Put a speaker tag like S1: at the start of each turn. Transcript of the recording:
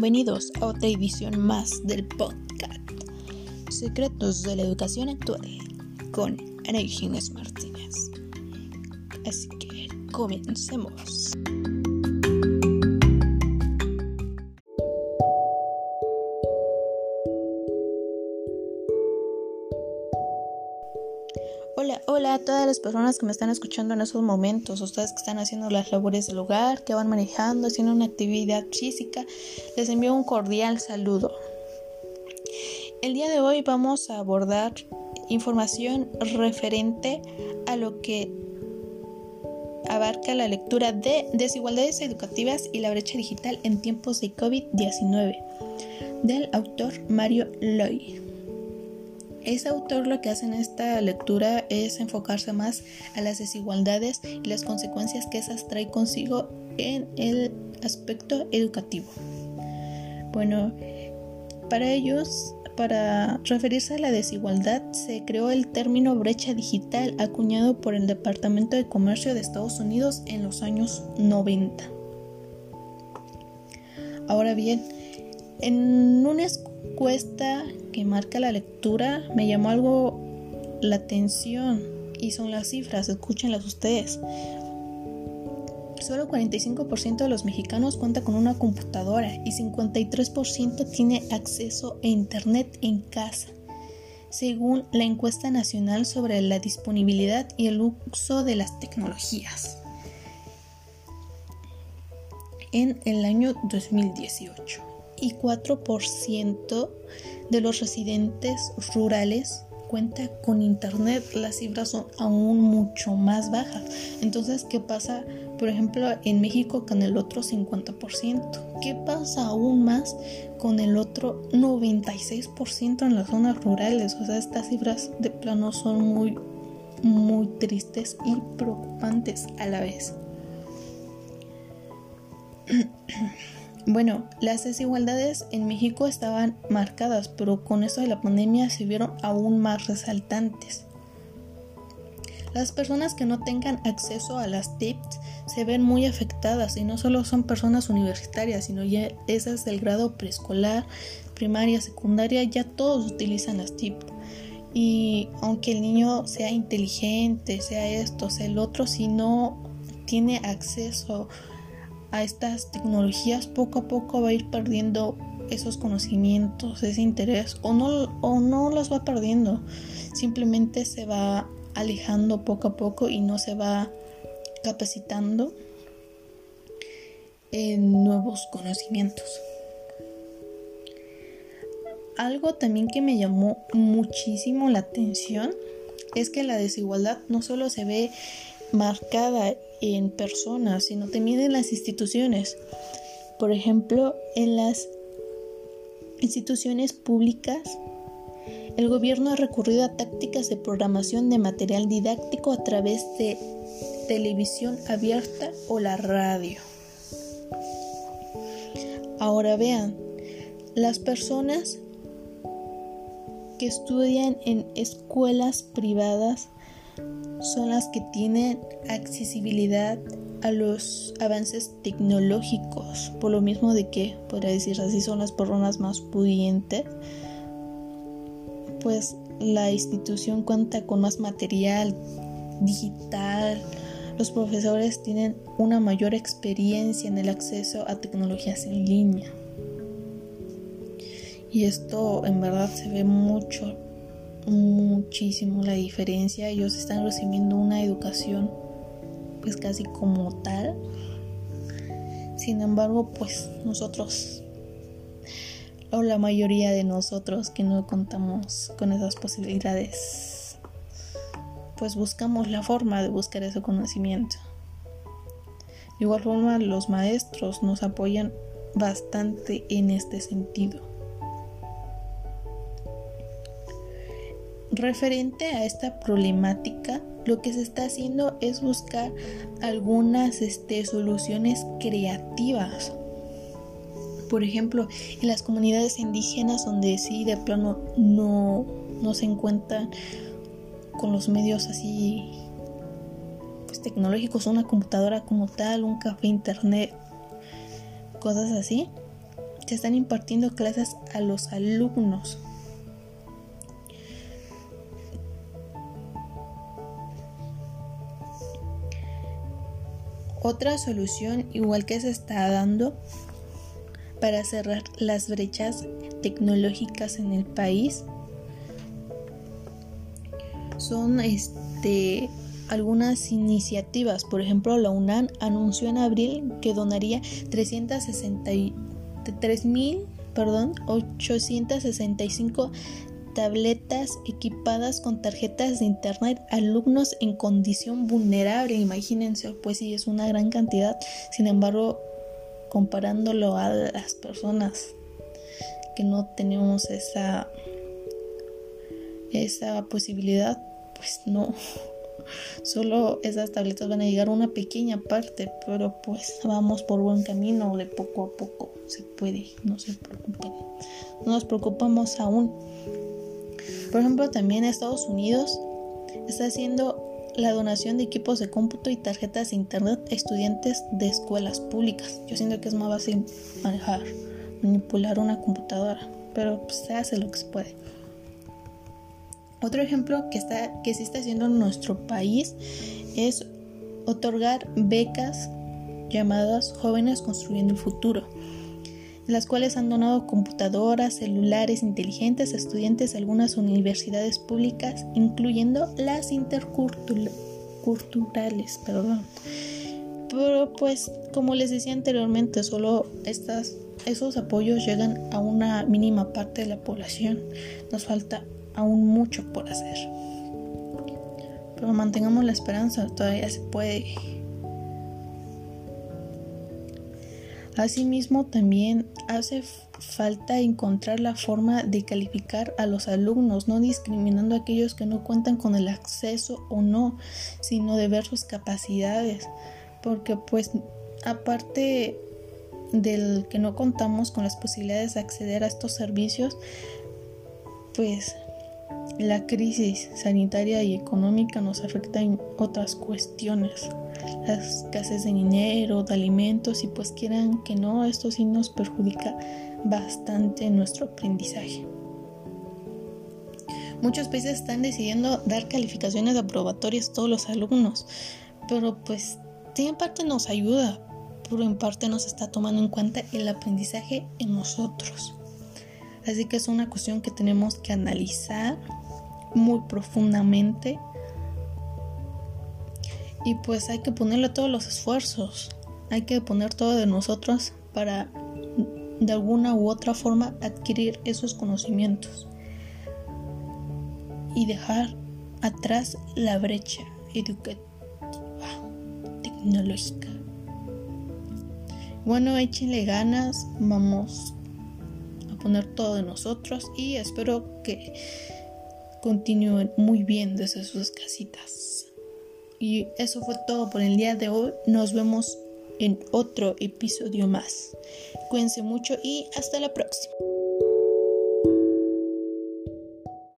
S1: Bienvenidos a otra edición más del podcast Secretos de la Educación Actual con Ana Martínez. Así que comencemos. Todas las personas que me están escuchando en esos momentos, ustedes que están haciendo las labores del hogar, que van manejando, haciendo una actividad física, les envío un cordial saludo. El día de hoy vamos a abordar información referente a lo que abarca la lectura de desigualdades educativas y la brecha digital en tiempos de COVID-19 del autor Mario Loy. Ese autor lo que hace en esta lectura es enfocarse más a las desigualdades y las consecuencias que esas trae consigo en el aspecto educativo. Bueno, para ellos, para referirse a la desigualdad, se creó el término brecha digital acuñado por el Departamento de Comercio de Estados Unidos en los años 90. Ahora bien, en una encuesta que marca la lectura me llamó algo la atención y son las cifras, escúchenlas ustedes. Solo 45% de los mexicanos cuenta con una computadora y 53% tiene acceso a Internet en casa, según la encuesta nacional sobre la disponibilidad y el uso de las tecnologías en el año 2018 y 4% de los residentes rurales cuenta con internet, las cifras son aún mucho más bajas. Entonces, ¿qué pasa, por ejemplo, en México con el otro 50%? ¿Qué pasa aún más con el otro 96% en las zonas rurales? O sea, estas cifras de plano son muy, muy tristes y preocupantes a la vez. Bueno, las desigualdades en México estaban marcadas, pero con eso de la pandemia se vieron aún más resaltantes. Las personas que no tengan acceso a las TIPS se ven muy afectadas y no solo son personas universitarias, sino ya esas del grado preescolar, primaria, secundaria, ya todos utilizan las TIPS. Y aunque el niño sea inteligente, sea esto, sea el otro, si no tiene acceso a estas tecnologías, poco a poco va a ir perdiendo esos conocimientos, ese interés, o no, o no los va perdiendo, simplemente se va alejando poco a poco y no se va capacitando en nuevos conocimientos. Algo también que me llamó muchísimo la atención es que la desigualdad no solo se ve marcada en personas, sino también en las instituciones. Por ejemplo, en las instituciones públicas, el gobierno ha recurrido a tácticas de programación de material didáctico a través de televisión abierta o la radio. Ahora vean, las personas que estudian en escuelas privadas son las que tienen accesibilidad a los avances tecnológicos, por lo mismo de que, podría decir así, son las personas más pudientes, pues la institución cuenta con más material digital, los profesores tienen una mayor experiencia en el acceso a tecnologías en línea. Y esto en verdad se ve mucho muchísimo la diferencia. Ellos están recibiendo una educación pues casi como tal. Sin embargo, pues nosotros o la mayoría de nosotros que no contamos con esas posibilidades, pues buscamos la forma de buscar ese conocimiento. De igual forma, los maestros nos apoyan bastante en este sentido. Referente a esta problemática, lo que se está haciendo es buscar algunas este, soluciones creativas. Por ejemplo, en las comunidades indígenas donde sí de plano no, no se encuentran con los medios así pues, tecnológicos, una computadora como tal, un café internet, cosas así. se están impartiendo clases a los alumnos. Otra solución, igual que se está dando para cerrar las brechas tecnológicas en el país, son este algunas iniciativas. Por ejemplo, la UNAM anunció en abril que donaría 363 perdón, 865 tabletas equipadas con tarjetas de internet alumnos en condición vulnerable. Imagínense, pues sí, es una gran cantidad. Sin embargo, comparándolo a las personas que no tenemos esa esa posibilidad, pues no, Solo esas tabletas van a llegar a una pequeña parte, pero pues vamos por buen camino, de poco a poco se puede, no se preocupen. No nos preocupamos aún. Por ejemplo, también Estados Unidos está haciendo la donación de equipos de cómputo y tarjetas de internet a estudiantes de escuelas públicas. Yo siento que es más fácil manejar, manipular una computadora, pero pues, se hace lo que se puede. Otro ejemplo que, está, que se está haciendo en nuestro país es otorgar becas llamadas Jóvenes Construyendo el Futuro, las cuales han donado computadoras, celulares inteligentes a estudiantes de algunas universidades públicas, incluyendo las interculturales. Perdón. Pero pues, como les decía anteriormente, solo estas, esos apoyos llegan a una mínima parte de la población. Nos falta aún mucho por hacer. Pero mantengamos la esperanza, todavía se puede. Asimismo, también hace falta encontrar la forma de calificar a los alumnos, no discriminando a aquellos que no cuentan con el acceso o no, sino de ver sus capacidades. Porque pues aparte del que no contamos con las posibilidades de acceder a estos servicios, pues la crisis sanitaria y económica nos afecta en otras cuestiones, las escasez de dinero, de alimentos y pues quieran que no, esto sí nos perjudica bastante nuestro aprendizaje. Muchos países están decidiendo dar calificaciones aprobatorias a todos los alumnos, pero pues en parte nos ayuda, pero en parte nos está tomando en cuenta el aprendizaje en nosotros. Así que es una cuestión que tenemos que analizar muy profundamente. Y pues hay que ponerle todos los esfuerzos, hay que poner todo de nosotros para de alguna u otra forma adquirir esos conocimientos y dejar atrás la brecha educativa tecnológica. Bueno, échenle ganas, vamos a poner todo de nosotros y espero que continúen muy bien desde sus casitas. Y eso fue todo por el día de hoy. Nos vemos en otro episodio más. Cuídense mucho y hasta la próxima.